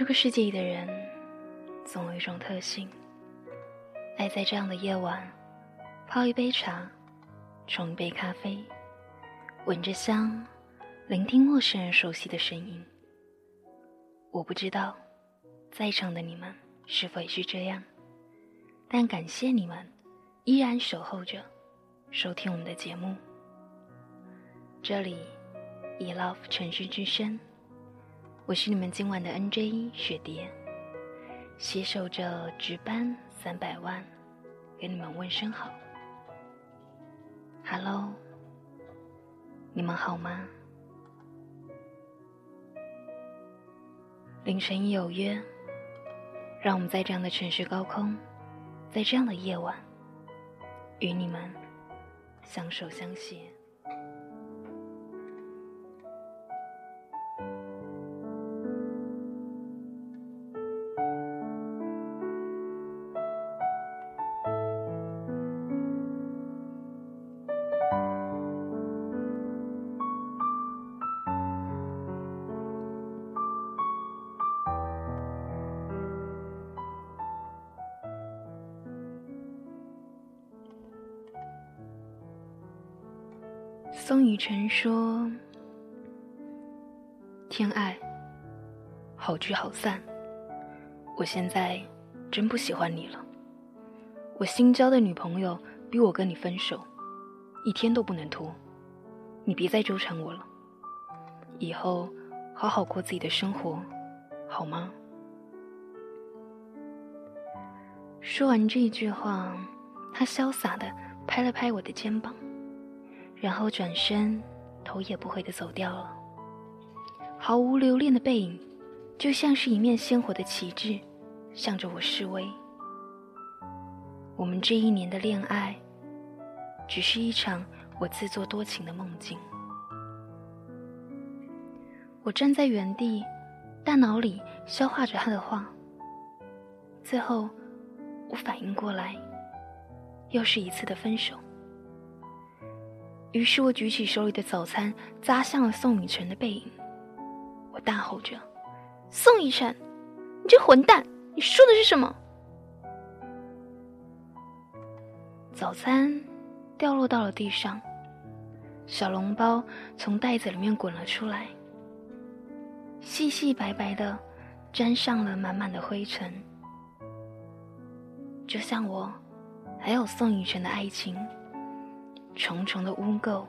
这个世界的人，总有一种特性，爱在这样的夜晚，泡一杯茶，冲一杯咖啡，闻着香，聆听陌生人熟悉的声音。我不知道，在场的你们是否也是这样，但感谢你们，依然守候着，收听我们的节目。这里以 Love 城市之声。我是你们今晚的 NJ 雪蝶，携手着值班三百万，给你们问声好。Hello，你们好吗？凌晨有约，让我们在这样的城市高空，在这样的夜晚，与你们相守相携。宋雨辰说：“天爱，好聚好散。我现在真不喜欢你了。我新交的女朋友逼我跟你分手，一天都不能拖。你别再纠缠我了，以后好好过自己的生活，好吗？”说完这一句话，他潇洒的拍了拍我的肩膀。然后转身，头也不回的走掉了。毫无留恋的背影，就像是一面鲜活的旗帜，向着我示威。我们这一年的恋爱，只是一场我自作多情的梦境。我站在原地，大脑里消化着他的话。最后，我反应过来，又是一次的分手。于是我举起手里的早餐，砸向了宋雨辰的背影。我大吼着：“宋雨辰，你这混蛋，你说的是什么？”早餐掉落到了地上，小笼包从袋子里面滚了出来，细细白白的，沾上了满满的灰尘，就像我，还有宋雨辰的爱情。重重的污垢，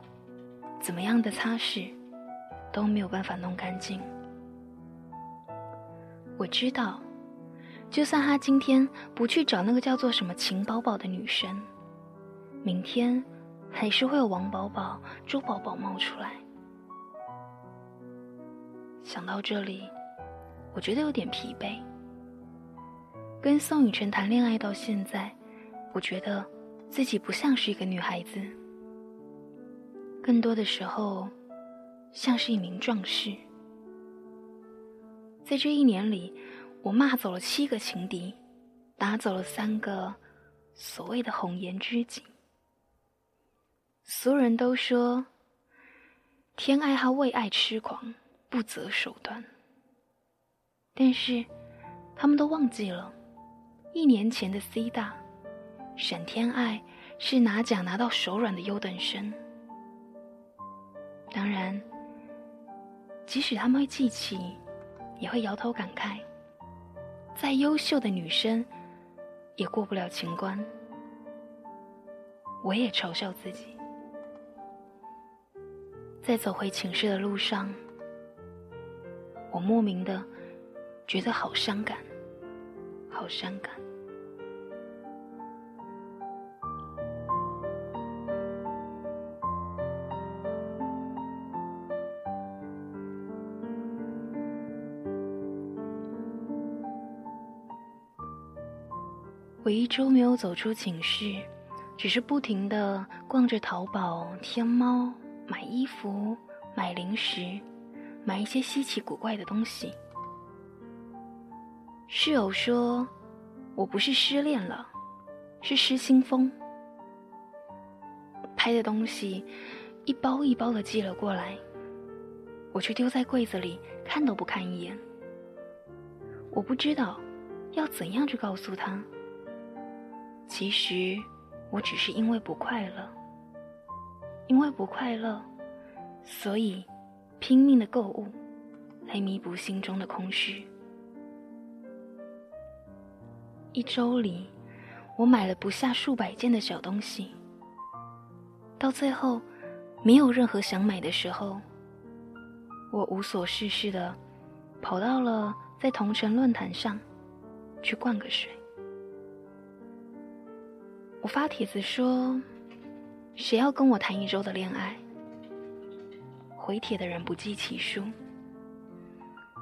怎么样的擦拭都没有办法弄干净。我知道，就算他今天不去找那个叫做什么秦宝宝的女生，明天还是会有王宝宝、周宝宝冒出来。想到这里，我觉得有点疲惫。跟宋雨辰谈恋爱到现在，我觉得自己不像是一个女孩子。更多的时候，像是一名壮士。在这一年里，我骂走了七个情敌，打走了三个所谓的红颜知己。所有人都说，天爱他为爱痴狂，不择手段。但是，他们都忘记了，一年前的 C 大，沈天爱是拿奖拿到手软的优等生。当然，即使他们会记起，也会摇头感慨。再优秀的女生，也过不了情关。我也嘲笑自己，在走回寝室的路上，我莫名的觉得好伤感，好伤感。我一周没有走出寝室，只是不停的逛着淘宝、天猫，买衣服、买零食，买一些稀奇古怪的东西。室友说：“我不是失恋了，是失心疯。”拍的东西一包一包的寄了过来，我却丢在柜子里，看都不看一眼。我不知道要怎样去告诉他。其实我只是因为不快乐，因为不快乐，所以拼命的购物，来弥补心中的空虚。一周里，我买了不下数百件的小东西，到最后没有任何想买的时候，我无所事事的跑到了在同城论坛上去灌个水。我发帖子说：“谁要跟我谈一周的恋爱？”回帖的人不计其数，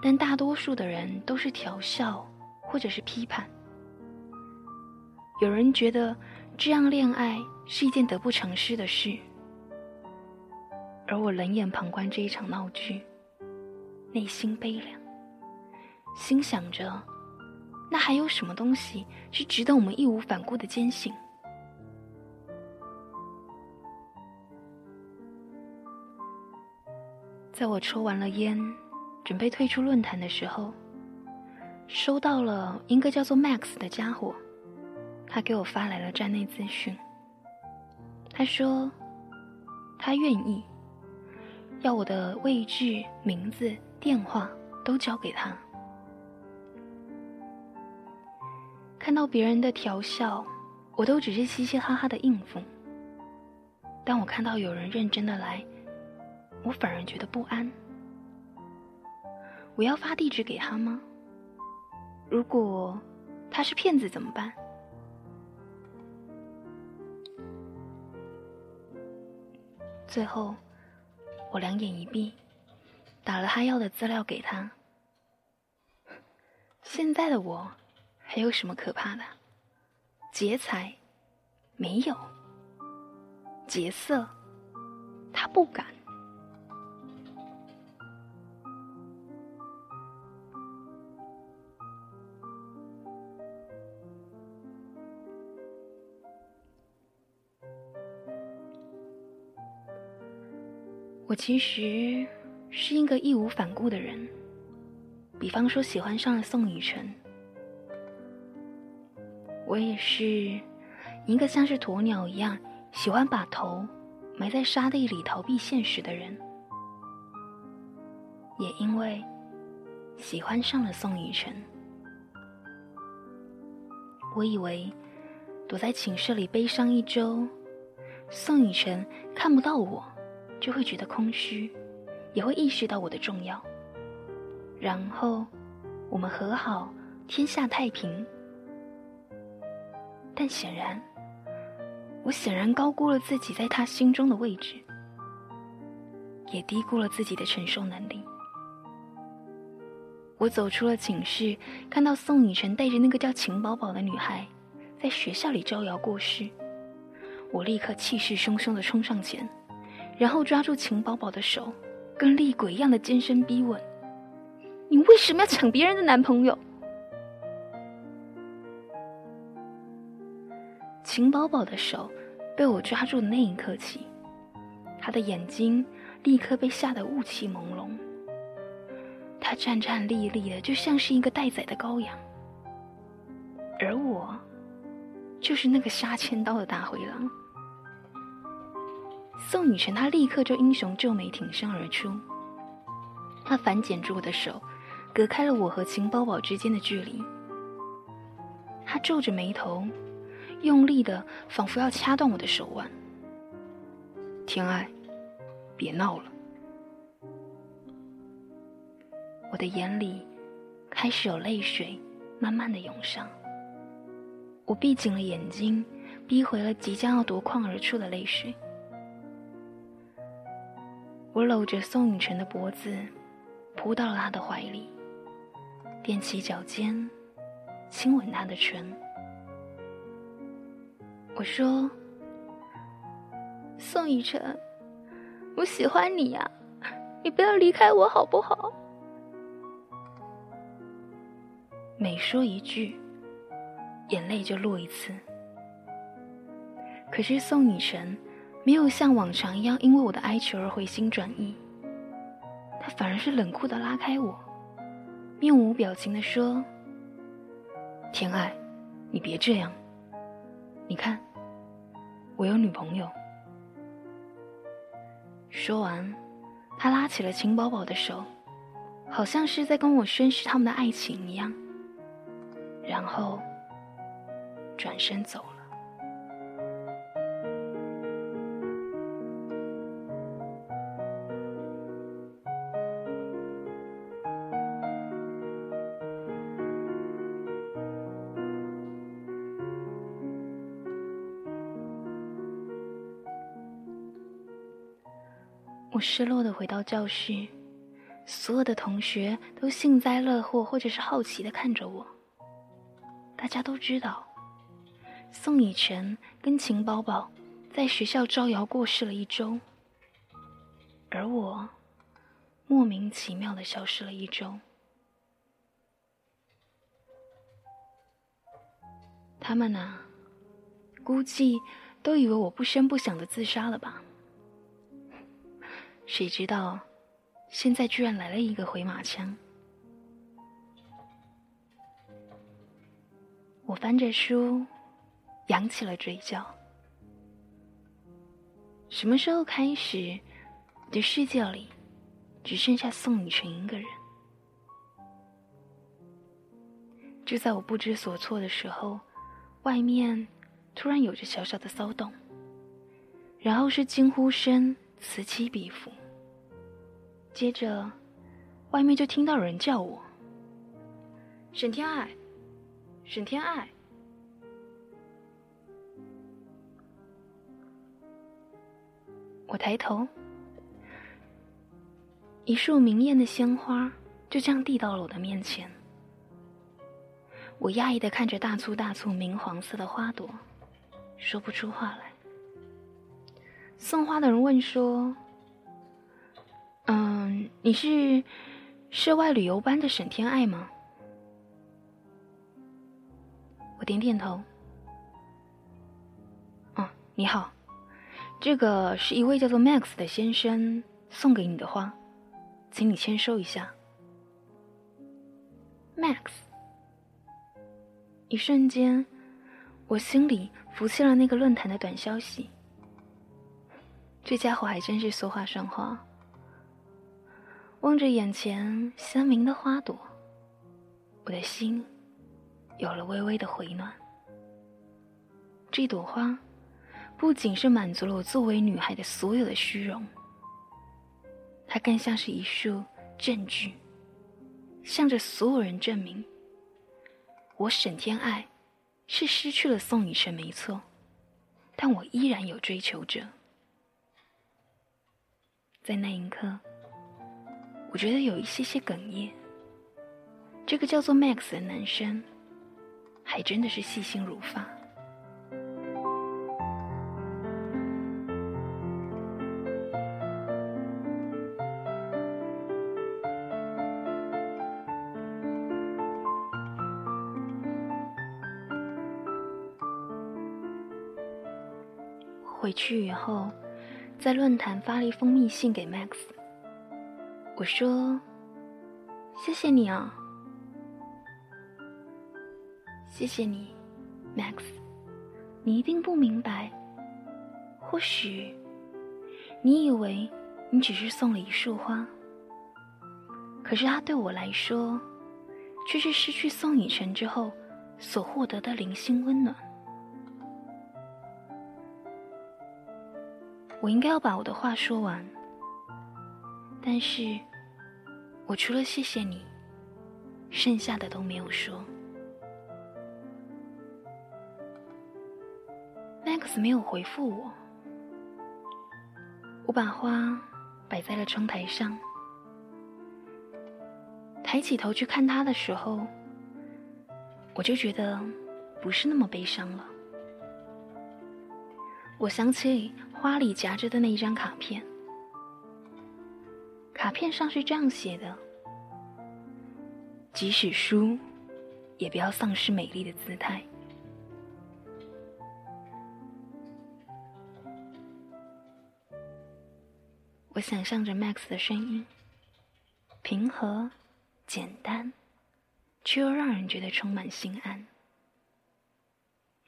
但大多数的人都是调笑或者是批判。有人觉得这样恋爱是一件得不偿失的事，而我冷眼旁观这一场闹剧，内心悲凉，心想着：那还有什么东西是值得我们义无反顾的坚信？在我抽完了烟，准备退出论坛的时候，收到了一个叫做 Max 的家伙，他给我发来了站内资讯。他说，他愿意，要我的位置、名字、电话都交给他。看到别人的调笑，我都只是嘻嘻哈哈的应付。当我看到有人认真的来。我反而觉得不安。我要发地址给他吗？如果他是骗子怎么办？最后，我两眼一闭，打了他要的资料给他。现在的我还有什么可怕的？劫财没有，劫色他不敢。我其实是一个义无反顾的人，比方说喜欢上了宋雨辰，我也是一个像是鸵鸟一样喜欢把头埋在沙地里逃避现实的人，也因为喜欢上了宋雨辰，我以为躲在寝室里悲伤一周，宋雨辰看不到我。就会觉得空虚，也会意识到我的重要，然后我们和好，天下太平。但显然，我显然高估了自己在他心中的位置，也低估了自己的承受能力。我走出了寝室，看到宋雨辰带着那个叫秦宝宝的女孩，在学校里招摇过市，我立刻气势汹汹的冲上前。然后抓住秦宝宝的手，跟厉鬼一样的尖声逼问：“你为什么要抢别人的男朋友？”秦宝宝的手被我抓住的那一刻起，他的眼睛立刻被吓得雾气朦胧，他战战栗栗的，就像是一个待宰的羔羊，而我，就是那个杀千刀的大灰狼。宋雨辰，他立刻就英雄救美挺身而出。他反剪住我的手，隔开了我和秦宝宝之间的距离。他皱着眉头，用力的，仿佛要掐断我的手腕。天爱，别闹了。我的眼里开始有泪水慢慢的涌上。我闭紧了眼睛，逼回了即将要夺眶而出的泪水。我搂着宋雨辰的脖子，扑到了他的怀里，踮起脚尖，亲吻他的唇。我说：“宋雨辰，我喜欢你呀，你不要离开我好不好？”每说一句，眼泪就落一次。可是宋雨辰。没有像往常一样因为我的哀求而回心转意，他反而是冷酷的拉开我，面无表情的说：“天爱，你别这样。你看，我有女朋友。”说完，他拉起了秦宝宝的手，好像是在跟我宣誓他们的爱情一样，然后转身走。我失落的回到教室，所有的同学都幸灾乐祸，或者是好奇的看着我。大家都知道，宋以晨跟秦宝宝在学校招摇过市了一周，而我莫名其妙的消失了一周。他们呢，估计都以为我不声不响的自杀了吧。谁知道，现在居然来了一个回马枪。我翻着书，扬起了嘴角。什么时候开始，我的世界里只剩下宋雨辰一个人？就在我不知所措的时候，外面突然有着小小的骚动，然后是惊呼声此起彼伏。接着，外面就听到有人叫我：“沈天爱，沈天爱。”我抬头，一束明艳的鲜花就这样递到了我的面前。我压抑的看着大簇大簇明黄色的花朵，说不出话来。送花的人问说。你是涉外旅游班的沈天爱吗？我点点头。哦，你好，这个是一位叫做 Max 的先生送给你的花，请你签收一下。Max，一瞬间，我心里浮现了那个论坛的短消息。这家伙还真是说话算话。望着眼前鲜明的花朵，我的心有了微微的回暖。这朵花不仅是满足了我作为女孩的所有的虚荣，它更像是一束证据，向着所有人证明：我沈天爱是失去了宋雨辰没错，但我依然有追求者。在那一刻。我觉得有一些些哽咽。这个叫做 Max 的男生，还真的是细心如发。回去以后，在论坛发了一封密信给 Max。我说：“谢谢你啊，谢谢你，Max。你一定不明白，或许你以为你只是送了一束花，可是它对我来说，却是失去宋以晨之后所获得的零星温暖。我应该要把我的话说完，但是。”我除了谢谢你，剩下的都没有说。Max 没有回复我，我把花摆在了窗台上，抬起头去看他的时候，我就觉得不是那么悲伤了。我想起花里夹着的那一张卡片。卡片上是这样写的：“即使输，也不要丧失美丽的姿态。”我想象着 Max 的声音，平和、简单，却又让人觉得充满心安。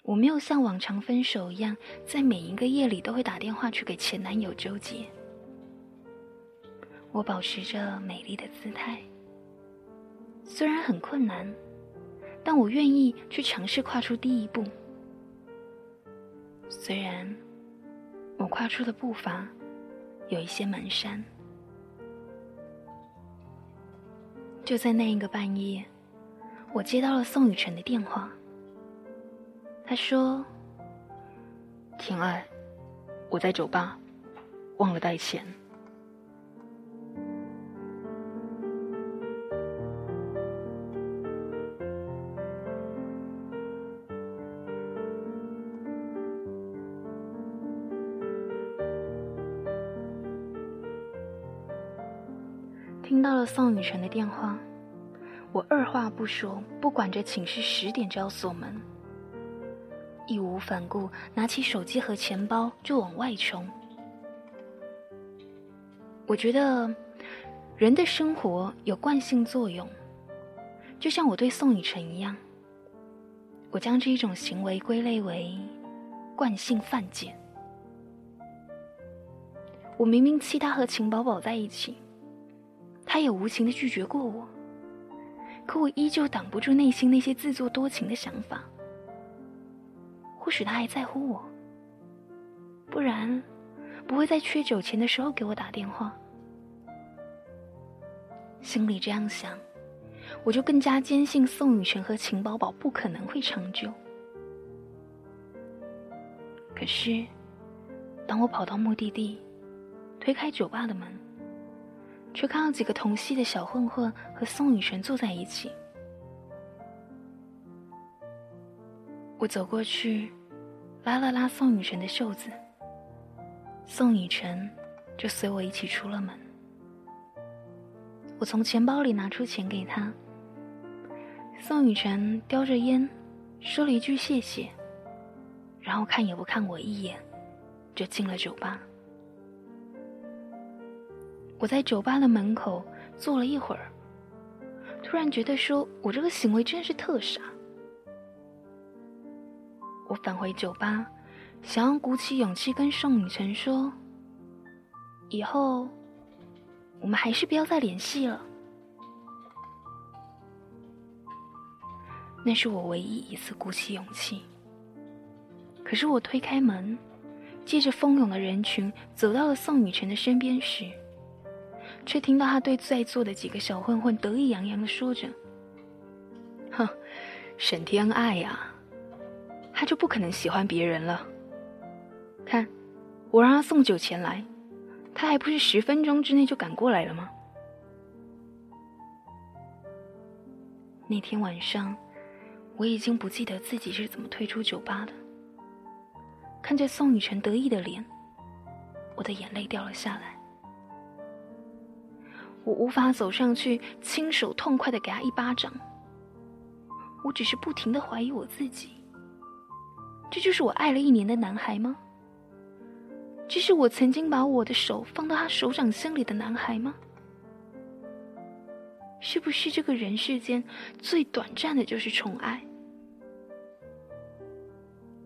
我没有像往常分手一样，在每一个夜里都会打电话去给前男友纠结。我保持着美丽的姿态，虽然很困难，但我愿意去尝试跨出第一步。虽然我跨出的步伐有一些蹒跚。就在那一个半夜，我接到了宋雨辰的电话。他说：“婷爱，我在酒吧，忘了带钱。”了宋雨辰的电话，我二话不说，不管着寝室十点就要锁门。义无反顾，拿起手机和钱包就往外冲。我觉得人的生活有惯性作用，就像我对宋雨辰一样，我将这一种行为归类为惯性犯贱。我明明气他和秦宝宝在一起，他也无情的拒绝过我，可我依旧挡不住内心那些自作多情的想法。或许他还在乎我，不然不会在缺酒钱的时候给我打电话。心里这样想，我就更加坚信宋雨辰和秦宝宝不可能会长久。可是，当我跑到目的地，推开酒吧的门，却看到几个同系的小混混和宋雨辰坐在一起。我走过去，拉了拉宋雨辰的袖子，宋雨辰就随我一起出了门。我从钱包里拿出钱给他，宋雨辰叼着烟，说了一句谢谢，然后看也不看我一眼，就进了酒吧。我在酒吧的门口坐了一会儿，突然觉得说我这个行为真是特傻。我返回酒吧，想要鼓起勇气跟宋雨辰说：“以后我们还是不要再联系了。”那是我唯一一次鼓起勇气。可是我推开门，借着蜂拥的人群走到了宋雨辰的身边时，却听到他对在座的几个小混混得意洋洋的说着：“哼，沈天爱呀！”他就不可能喜欢别人了。看，我让他送酒钱来，他还不是十分钟之内就赶过来了吗？那天晚上，我已经不记得自己是怎么退出酒吧的。看着宋雨辰得意的脸，我的眼泪掉了下来。我无法走上去，亲手痛快的给他一巴掌。我只是不停的怀疑我自己。这就是我爱了一年的男孩吗？这是我曾经把我的手放到他手掌心里的男孩吗？是不是这个人世间最短暂的就是宠爱？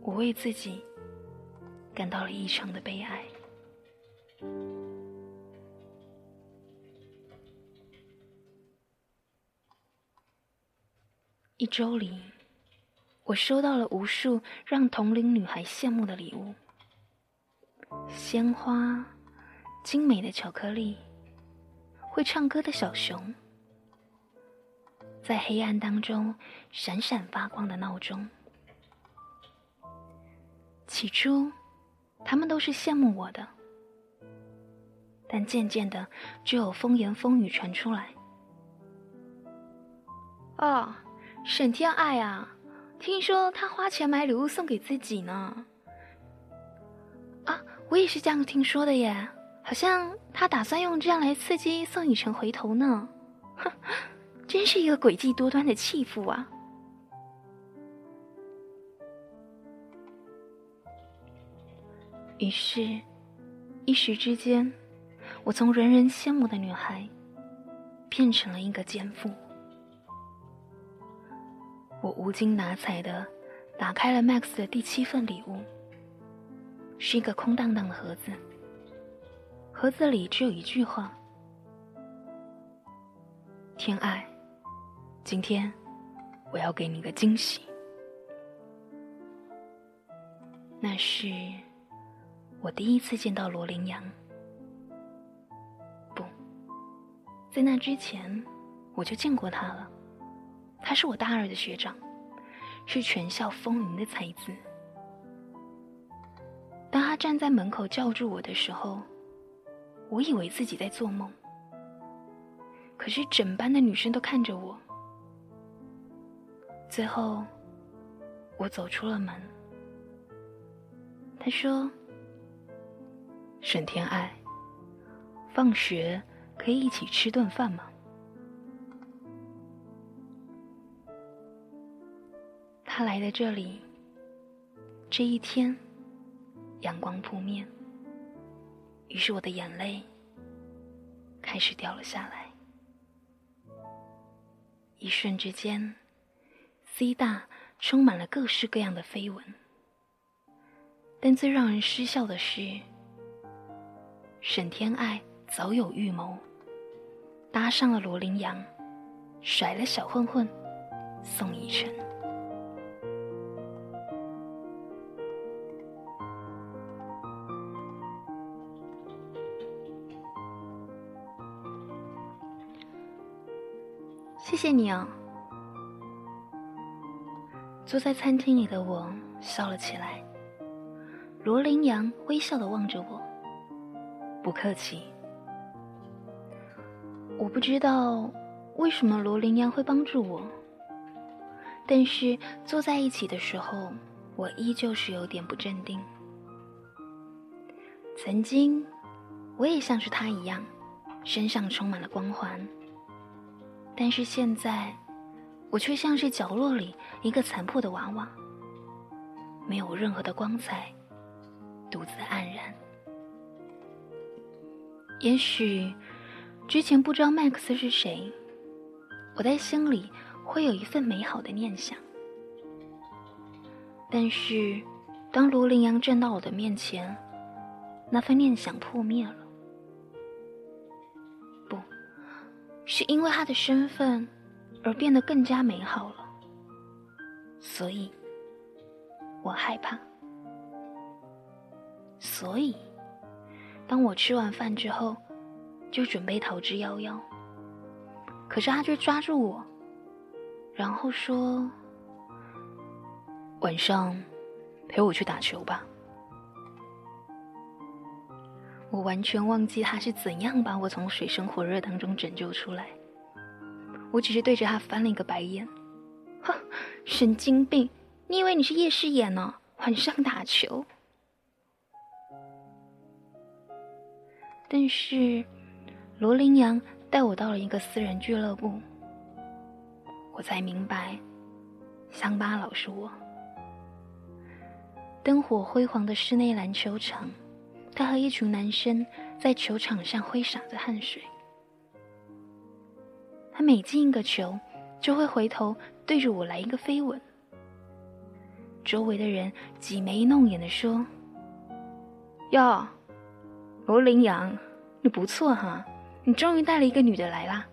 我为自己感到了异常的悲哀。一周里。我收到了无数让同龄女孩羡慕的礼物：鲜花、精美的巧克力、会唱歌的小熊，在黑暗当中闪闪发光的闹钟。起初，他们都是羡慕我的，但渐渐的就有风言风语传出来：“哦，沈天爱啊！”听说他花钱买礼物送给自己呢。啊，我也是这样听说的耶，好像他打算用这样来刺激宋雨辰回头呢。哼，真是一个诡计多端的弃妇啊！于是，一时之间，我从人人羡慕的女孩，变成了一个奸妇。无精打采的打开了 Max 的第七份礼物，是一个空荡荡的盒子。盒子里只有一句话：“天爱，今天我要给你个惊喜。”那是我第一次见到罗琳阳。不，在那之前我就见过他了。他是我大二的学长，是全校风云的才子。当他站在门口叫住我的时候，我以为自己在做梦。可是整班的女生都看着我。最后，我走出了门。他说：“沈天爱，放学可以一起吃顿饭吗？”他来的这里，这一天，阳光扑面，于是我的眼泪开始掉了下来。一瞬之间，C 大充满了各式各样的绯闻。但最让人失笑的是，沈天爱早有预谋，搭上了罗琳阳，甩了小混混宋以晨。谢谢你啊！坐在餐厅里的我笑了起来。罗琳阳微笑的望着我，不客气。我不知道为什么罗琳阳会帮助我，但是坐在一起的时候，我依旧是有点不镇定。曾经，我也像是他一样，身上充满了光环。但是现在，我却像是角落里一个残破的娃娃，没有任何的光彩，独自黯然。也许之前不知道 Max 是谁，我在心里会有一份美好的念想。但是当罗琳阳站到我的面前，那份念想破灭了。是因为他的身份而变得更加美好了，所以我害怕。所以，当我吃完饭之后，就准备逃之夭夭。可是他却抓住我，然后说：“晚上陪我去打球吧。”我完全忘记他是怎样把我从水深火热当中拯救出来。我只是对着他翻了一个白眼，哼，神经病！你以为你是夜视眼呢？晚上打球。但是罗琳阳带我到了一个私人俱乐部，我才明白，乡巴佬是我。灯火辉煌的室内篮球场。他和一群男生在球场上挥洒着汗水。他每进一个球，就会回头对着我来一个飞吻。周围的人挤眉弄眼的说：“哟，罗琳阳，你不错哈，你终于带了一个女的来啦，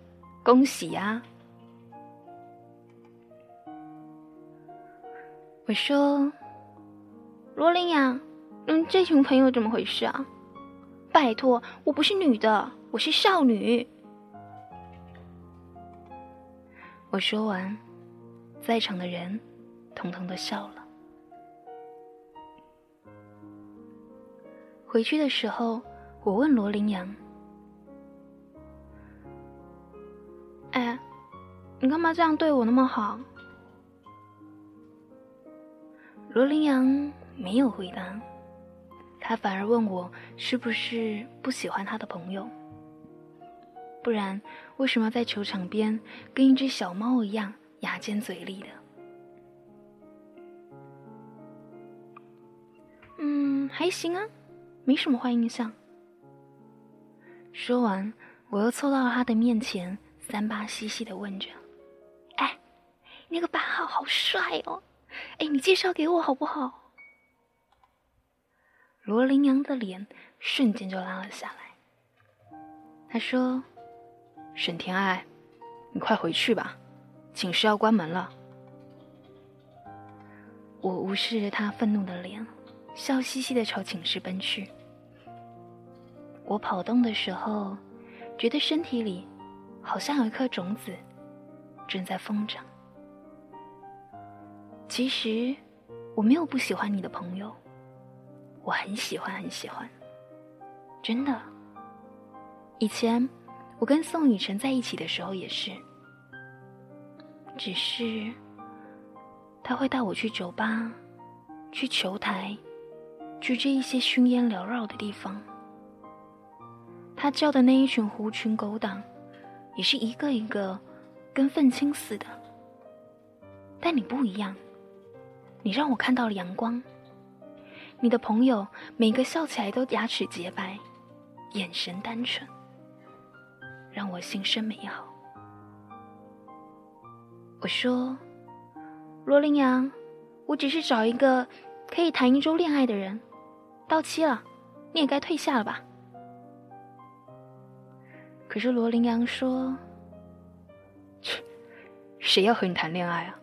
恭喜呀！”我说：“罗琳阳。”嗯，这群朋友怎么回事啊？拜托，我不是女的，我是少女。我说完，在场的人统统都笑了。回去的时候，我问罗琳阳：“哎，你干嘛这样对我那么好？”罗琳阳没有回答。他反而问我是不是不喜欢他的朋友，不然为什么在球场边跟一只小猫一样牙尖嘴利的？嗯，还行啊，没什么坏印象。说完，我又凑到了他的面前，三八兮兮的问着：“哎，那个八号好帅哦，哎，你介绍给我好不好？”罗琳阳的脸瞬间就拉了下来。他说：“沈天爱，你快回去吧，寝室要关门了。”我无视着他愤怒的脸，笑嘻嘻的朝寝室奔去。我跑动的时候，觉得身体里好像有一颗种子正在疯长。其实我没有不喜欢你的朋友，我很喜欢很喜欢，真的。以前我跟宋雨辰在一起的时候也是，只是。他会带我去酒吧，去球台，去这一些熏烟缭绕的地方。他叫的那一群狐群狗党，也是一个一个跟愤青似的。但你不一样，你让我看到了阳光。你的朋友每个笑起来都牙齿洁白，眼神单纯，让我心生美好。我说。罗琳阳，我只是找一个可以谈一周恋爱的人，到期了，你也该退下了吧？可是罗琳阳说：“切，谁要和你谈恋爱啊？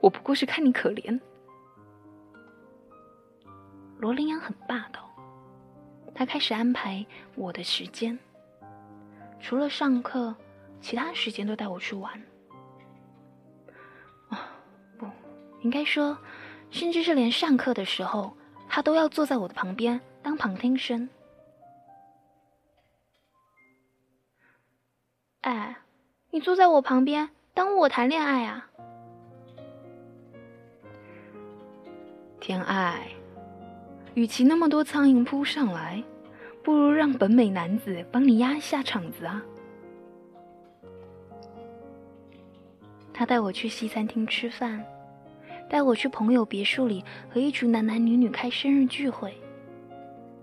我不过是看你可怜。”罗琳阳很霸道，他开始安排我的时间，除了上课，其他时间都带我去玩。啊，不应该说，甚至是连上课的时候，他都要坐在我的旁边当旁听生。哎，你坐在我旁边当我谈恋爱啊？天爱，与其那么多苍蝇扑上来，不如让本美男子帮你压一下场子啊！他带我去西餐厅吃饭。带我去朋友别墅里和一群男男女女开生日聚会。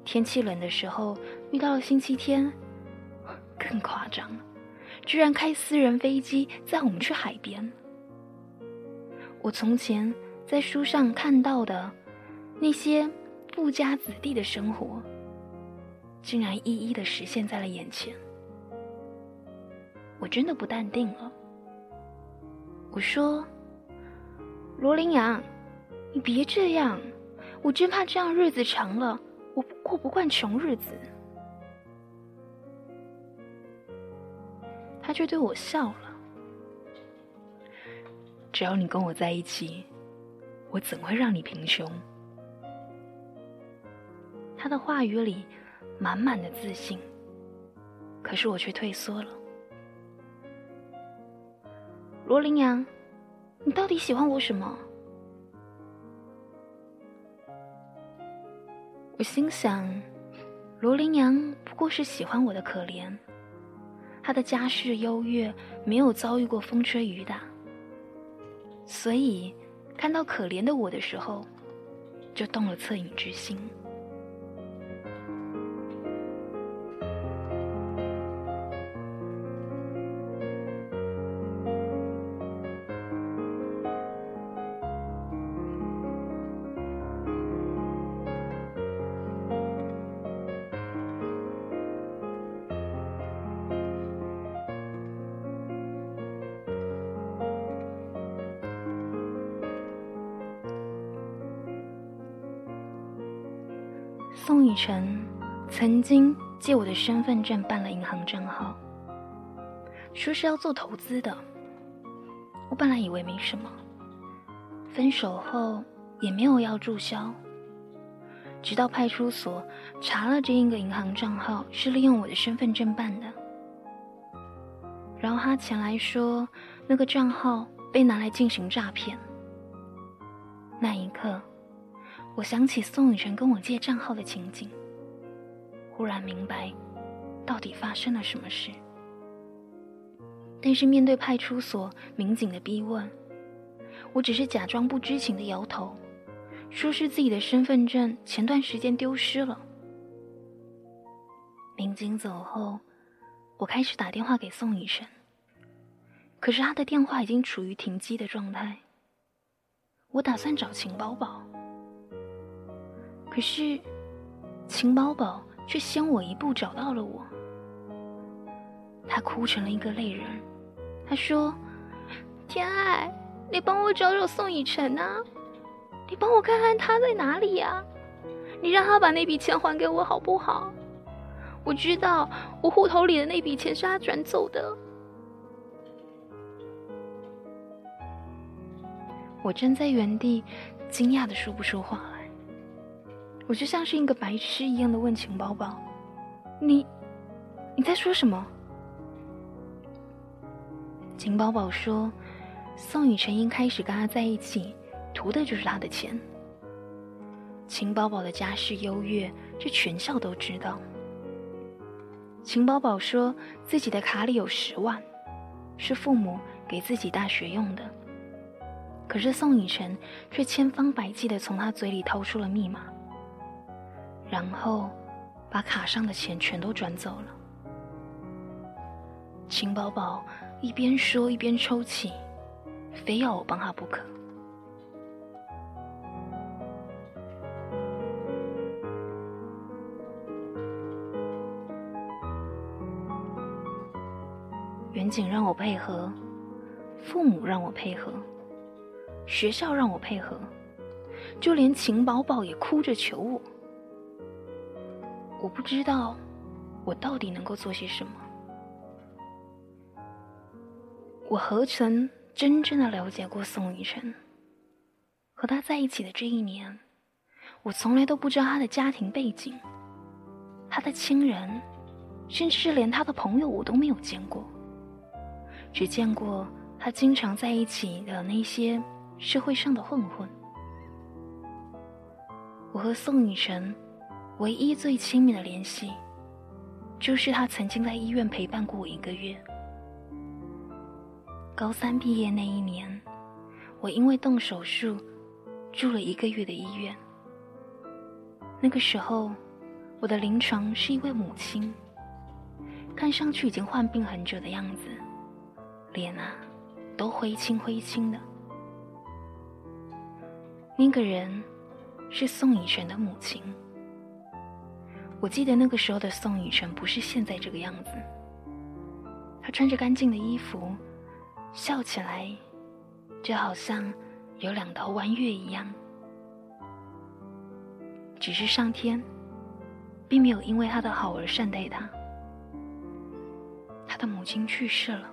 天气冷的时候遇到了星期天，更夸张了，居然开私人飞机载我们去海边。我从前在书上看到的那些富家子弟的生活，竟然一一的实现在了眼前。我真的不淡定了。我说。罗琳阳，你别这样，我真怕这样日子长了，我过不惯穷日子。他却对我笑了。只要你跟我在一起，我怎会让你贫穷？他的话语里满满的自信，可是我却退缩了。罗琳阳。你到底喜欢我什么？我心想，罗琳阳不过是喜欢我的可怜。他的家世优越，没有遭遇过风吹雨打，所以看到可怜的我的时候，就动了恻隐之心。宋雨辰曾经借我的身份证办了银行账号，说是要做投资的。我本来以为没什么，分手后也没有要注销。直到派出所查了这一个银行账号是利用我的身份证办的，然后他前来说那个账号被拿来进行诈骗。那一刻。我想起宋雨辰跟我借账号的情景，忽然明白，到底发生了什么事。但是面对派出所民警的逼问，我只是假装不知情的摇头，说是自己的身份证前段时间丢失了。民警走后，我开始打电话给宋雨辰，可是他的电话已经处于停机的状态。我打算找秦宝宝。可是，秦宝宝却先我一步找到了我。他哭成了一个泪人，他说：“天爱，你帮我找找宋以晨啊，你帮我看看他在哪里呀？你让他把那笔钱还给我好不好？我知道我户头里的那笔钱是他转走的。”我站在原地，惊讶的说不出话来。我就像是一个白痴一样的问秦宝宝：“你，你在说什么？”秦宝宝说：“宋雨辰一开始跟他在一起，图的就是他的钱。秦宝宝的家世优越，这全校都知道。秦宝宝说自己的卡里有十万，是父母给自己大学用的。可是宋雨辰却千方百计的从他嘴里掏出了密码。”然后，把卡上的钱全都转走了。秦宝宝一边说一边抽泣，非要我帮他不可。远景让我配合，父母让我配合，学校让我配合，就连秦宝宝也哭着求我。我不知道，我到底能够做些什么。我何曾真正的了解过宋雨辰？和他在一起的这一年，我从来都不知道他的家庭背景，他的亲人，甚至是连他的朋友我都没有见过，只见过他经常在一起的那些社会上的混混。我和宋雨辰。唯一最亲密的联系，就是他曾经在医院陪伴过我一个月。高三毕业那一年，我因为动手术，住了一个月的医院。那个时候，我的临床是一位母亲，看上去已经患病很久的样子，脸啊，都灰青灰青的。那个人，是宋以璇的母亲。我记得那个时候的宋雨辰不是现在这个样子。他穿着干净的衣服，笑起来就好像有两道弯月一样。只是上天并没有因为他的好而善待他。他的母亲去世了。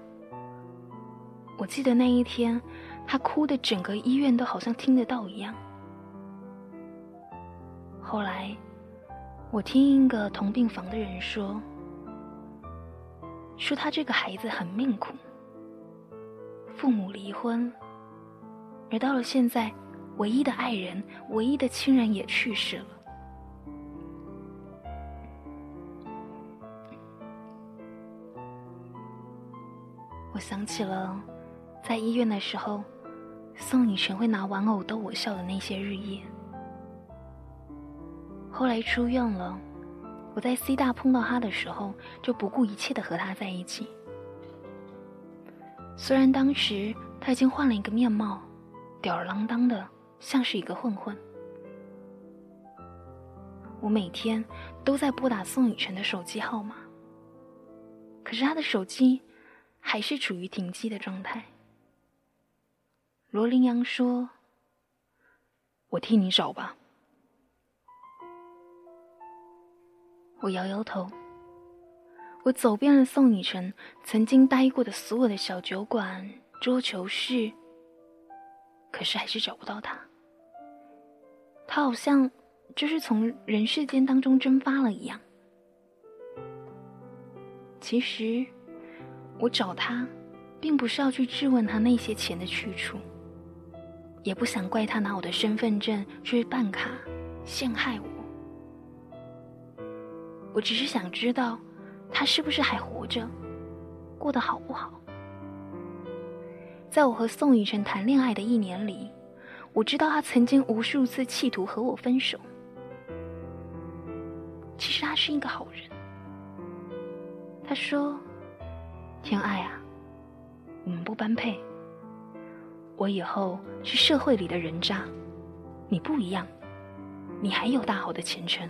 我记得那一天，他哭的整个医院都好像听得到一样。后来。我听一个同病房的人说，说他这个孩子很命苦，父母离婚，而到了现在，唯一的爱人、唯一的亲人也去世了。我想起了在医院的时候，宋以晨会拿玩偶逗我笑的那些日夜。后来出院了，我在 C 大碰到他的时候，就不顾一切的和他在一起。虽然当时他已经换了一个面貌，吊儿郎当的，像是一个混混。我每天都在拨打宋雨辰的手机号码，可是他的手机还是处于停机的状态。罗林阳说：“我替你找吧。”我摇摇头。我走遍了宋雨辰曾经待过的所有的小酒馆、桌球室，可是还是找不到他。他好像就是从人世间当中蒸发了一样。其实，我找他，并不是要去质问他那些钱的去处，也不想怪他拿我的身份证去办卡，陷害我。我只是想知道，他是不是还活着，过得好不好？在我和宋雨辰谈恋爱的一年里，我知道他曾经无数次企图和我分手。其实他是一个好人。他说：“天爱啊，我们不般配。我以后是社会里的人渣，你不一样，你还有大好的前程。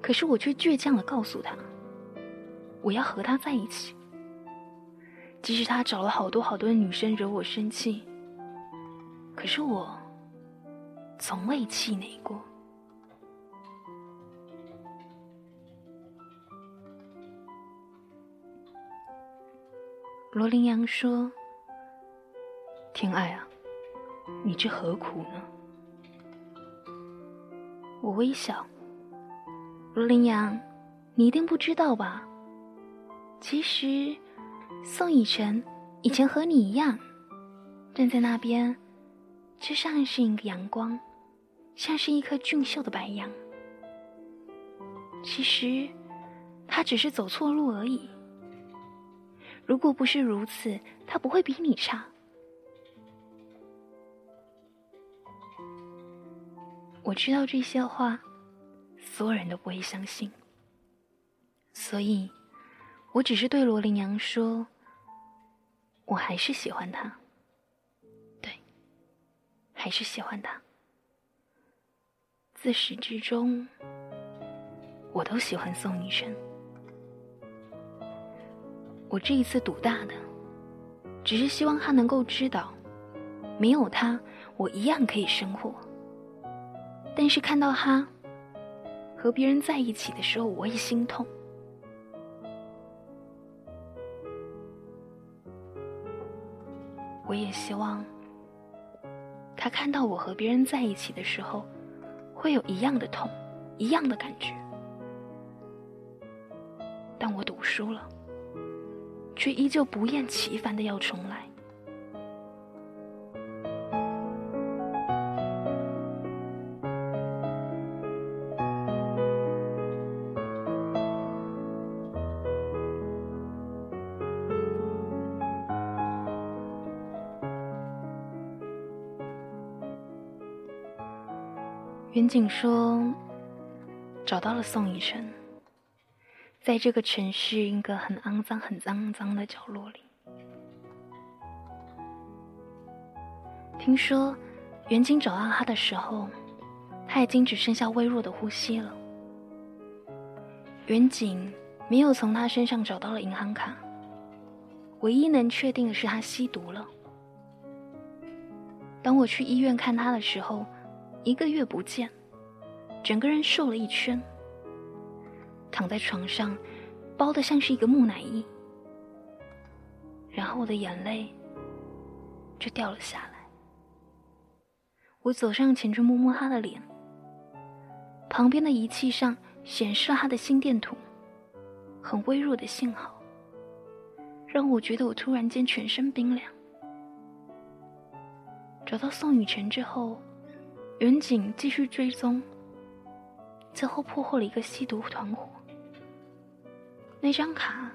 可是我却倔强的告诉他，我要和他在一起，即使他找了好多好多的女生惹我生气，可是我从未气馁过。罗林阳说：“天爱啊，你这何苦呢？”我微笑。罗林阳，你一定不知道吧？其实，宋以晨以前和你一样，站在那边，就像是一个阳光，像是一颗俊秀的白杨。其实，他只是走错路而已。如果不是如此，他不会比你差。我知道这些话，所有人都不会相信，所以，我只是对罗琳娘说：“我还是喜欢他，对，还是喜欢他。自始至终，我都喜欢宋雨辰。”我这一次赌大的，只是希望他能够知道，没有他，我一样可以生活。但是看到他和别人在一起的时候，我也心痛。我也希望他看到我和别人在一起的时候，会有一样的痛，一样的感觉。但我赌输了。却依旧不厌其烦的要重来。远景说：“找到了宋以晨。”在这个城市一个很肮脏、很脏脏的角落里，听说袁景找到他的时候，他已经只剩下微弱的呼吸了。袁景没有从他身上找到了银行卡，唯一能确定的是他吸毒了。当我去医院看他的时候，一个月不见，整个人瘦了一圈。躺在床上，包的像是一个木乃伊。然后我的眼泪就掉了下来。我走上前去摸摸他的脸，旁边的仪器上显示了他的心电图，很微弱的信号，让我觉得我突然间全身冰凉。找到宋雨辰之后，远景继续追踪，最后破获了一个吸毒团伙。那张卡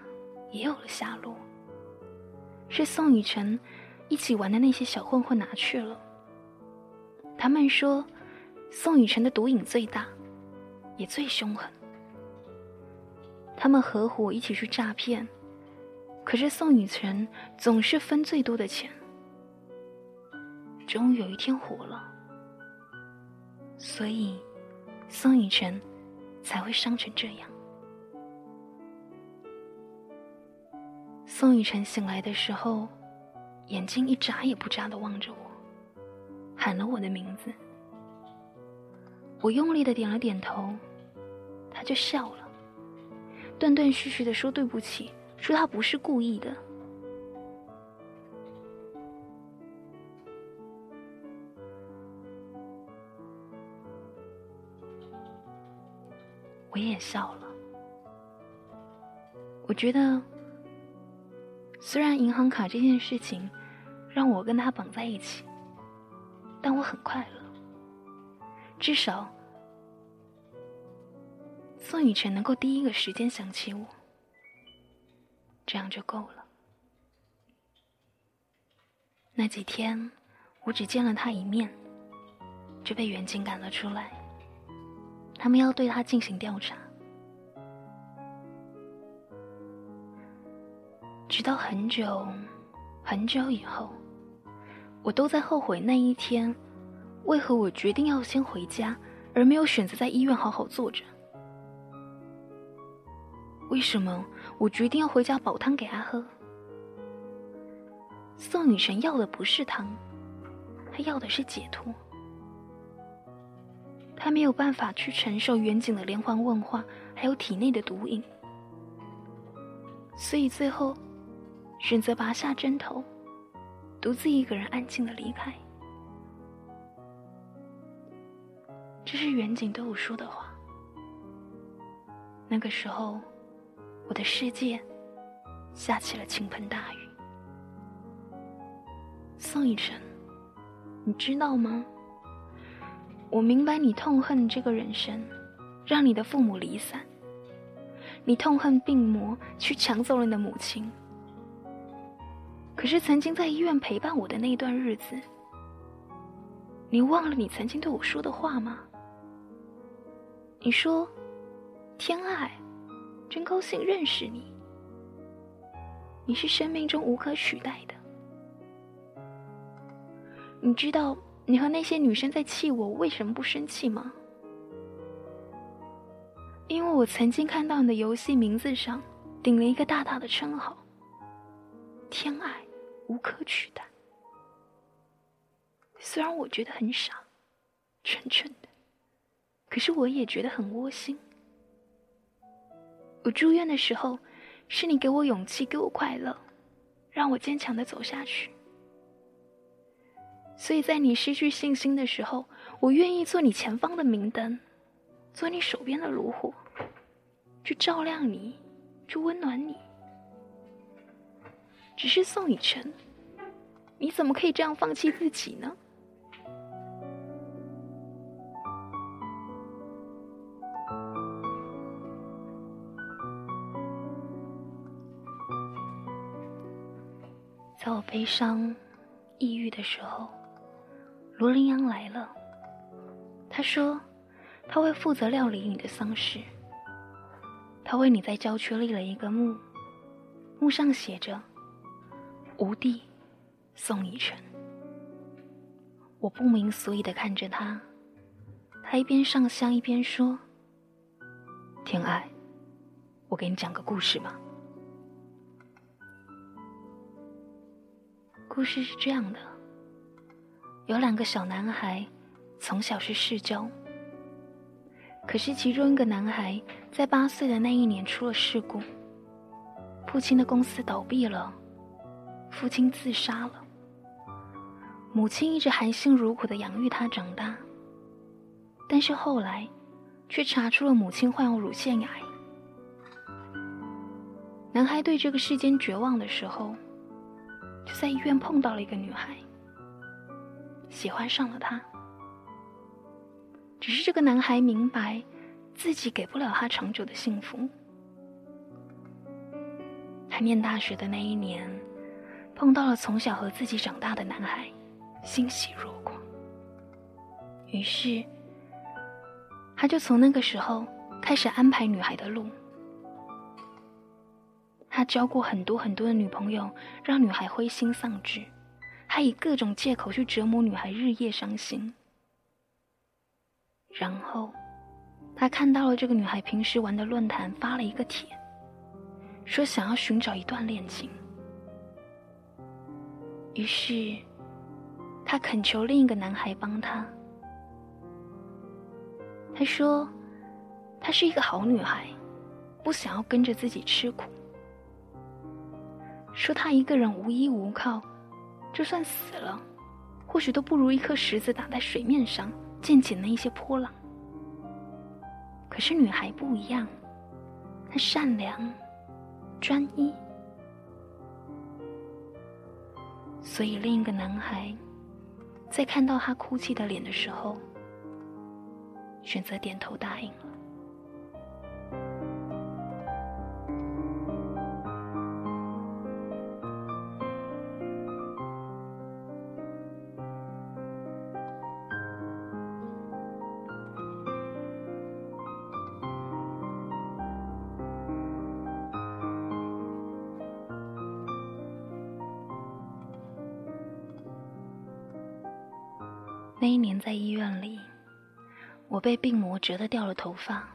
也有了下落，是宋雨辰一起玩的那些小混混拿去了。他们说，宋雨辰的毒瘾最大，也最凶狠。他们合伙一起去诈骗，可是宋雨辰总是分最多的钱。终于有一天火了，所以宋雨辰才会伤成这样。宋雨辰醒来的时候，眼睛一眨也不眨的望着我，喊了我的名字。我用力的点了点头，他就笑了，断断续续的说对不起，说他不是故意的。我也笑了，我觉得。虽然银行卡这件事情让我跟他绑在一起，但我很快乐。至少宋雨辰能够第一个时间想起我，这样就够了。那几天我只见了他一面，就被远景赶了出来。他们要对他进行调查。直到很久很久以后，我都在后悔那一天，为何我决定要先回家，而没有选择在医院好好坐着。为什么我决定要回家煲汤给他喝？宋雨辰要的不是汤，他要的是解脱。他没有办法去承受远景的连环问话，还有体内的毒瘾，所以最后选择拔下针头，独自一个人安静的离开。这是远景对我说的话。那个时候。我的世界下起了倾盆大雨。宋以晨，你知道吗？我明白你痛恨这个人生，让你的父母离散。你痛恨病魔去抢走了你的母亲。可是曾经在医院陪伴我的那段日子，你忘了你曾经对我说的话吗？你说，天爱。真高兴认识你，你是生命中无可取代的。你知道你和那些女生在气我为什么不生气吗？因为我曾经看到你的游戏名字上顶了一个大大的称号——天爱无可取代。虽然我觉得很傻，蠢蠢的，可是我也觉得很窝心。我住院的时候，是你给我勇气，给我快乐，让我坚强的走下去。所以在你失去信心的时候，我愿意做你前方的明灯，做你手边的炉火，去照亮你，去温暖你。只是宋雨辰，你怎么可以这样放弃自己呢？在我悲伤、抑郁的时候，罗林阳来了。他说，他会负责料理你的丧事。他为你在郊区立了一个墓，墓上写着“无地宋以晨”。我不明所以的看着他，他一边上香一边说：“天爱，我给你讲个故事吧。”故事是这样的：有两个小男孩，从小是世交。可是其中一个男孩在八岁的那一年出了事故，父亲的公司倒闭了，父亲自杀了。母亲一直含辛茹苦的养育他长大，但是后来却查出了母亲患有乳腺癌。男孩对这个世间绝望的时候。就在医院碰到了一个女孩，喜欢上了他。只是这个男孩明白，自己给不了他长久的幸福。他念大学的那一年，碰到了从小和自己长大的男孩，欣喜若狂。于是，他就从那个时候开始安排女孩的路。他交过很多很多的女朋友，让女孩灰心丧志，他以各种借口去折磨女孩，日夜伤心。然后，他看到了这个女孩平时玩的论坛发了一个帖，说想要寻找一段恋情。于是，他恳求另一个男孩帮他。他说，她是一个好女孩，不想要跟着自己吃苦。说他一个人无依无靠，就算死了，或许都不如一颗石子打在水面上溅起那一些波浪。可是女孩不一样，她善良、专一，所以另一个男孩在看到她哭泣的脸的时候，选择点头答应了。在医院里，我被病魔折得掉了头发，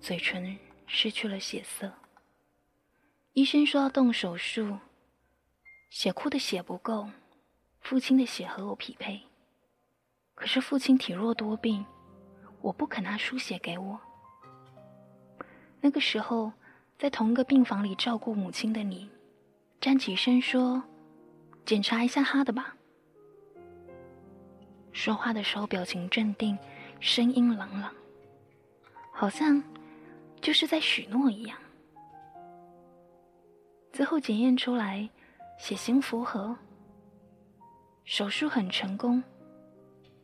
嘴唇失去了血色。医生说要动手术，血库的血不够，父亲的血和我匹配。可是父亲体弱多病，我不肯拿输血给我。那个时候，在同一个病房里照顾母亲的你，站起身说：“检查一下他的吧。”说话的时候表情镇定，声音朗朗，好像就是在许诺一样。最后检验出来，血型符合，手术很成功。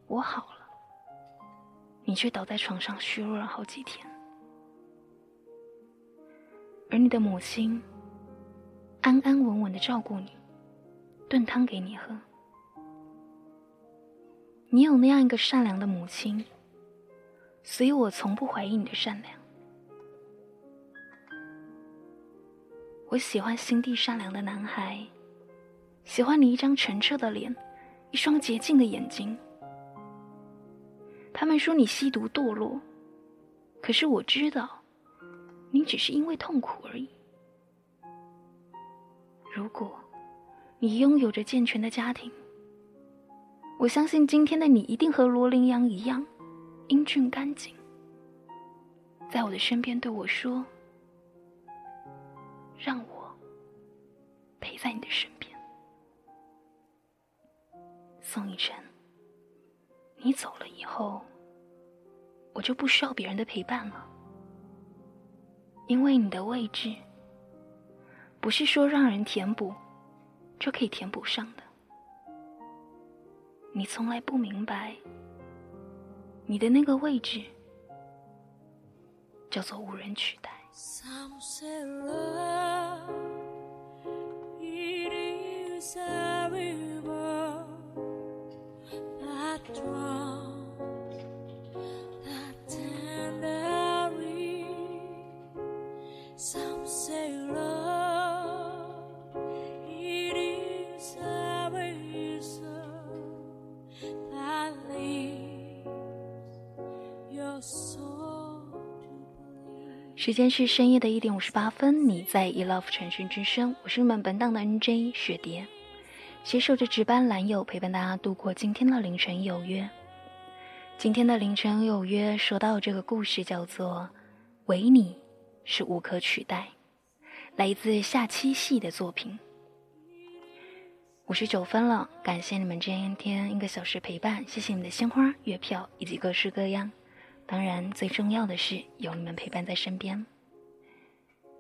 我好了，你却倒在床上虚弱了好几天，而你的母亲安安稳稳的照顾你，炖汤给你喝。你有那样一个善良的母亲，所以我从不怀疑你的善良。我喜欢心地善良的男孩，喜欢你一张澄澈的脸，一双洁净的眼睛。他们说你吸毒堕落，可是我知道，你只是因为痛苦而已。如果你拥有着健全的家庭，我相信今天的你一定和罗羚羊一样英俊干净，在我的身边对我说：“让我陪在你的身边。”宋以晨。你走了以后，我就不需要别人的陪伴了，因为你的位置不是说让人填补就可以填补上的。你从来不明白，你的那个位置叫做无人取代。时间是深夜的一点五十八分，你在 e love 传讯之声，我是你们本档的 NJ 雪蝶，携手着值班蓝友陪伴大家度过今天的凌晨有约。今天的凌晨有约，说到这个故事叫做《唯你是无可取代》，来自下期戏的作品。五十九分了，感谢你们今天一个小时陪伴，谢谢你的鲜花、月票以及各式各样。当然，最重要的是有你们陪伴在身边。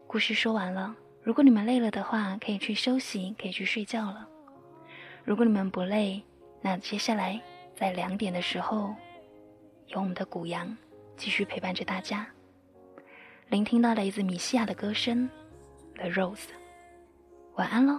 故事说完了，如果你们累了的话，可以去休息，可以去睡觉了。如果你们不累，那接下来在两点的时候，有我们的古阳继续陪伴着大家，聆听到来自米西亚的歌声，《The Rose》。晚安喽。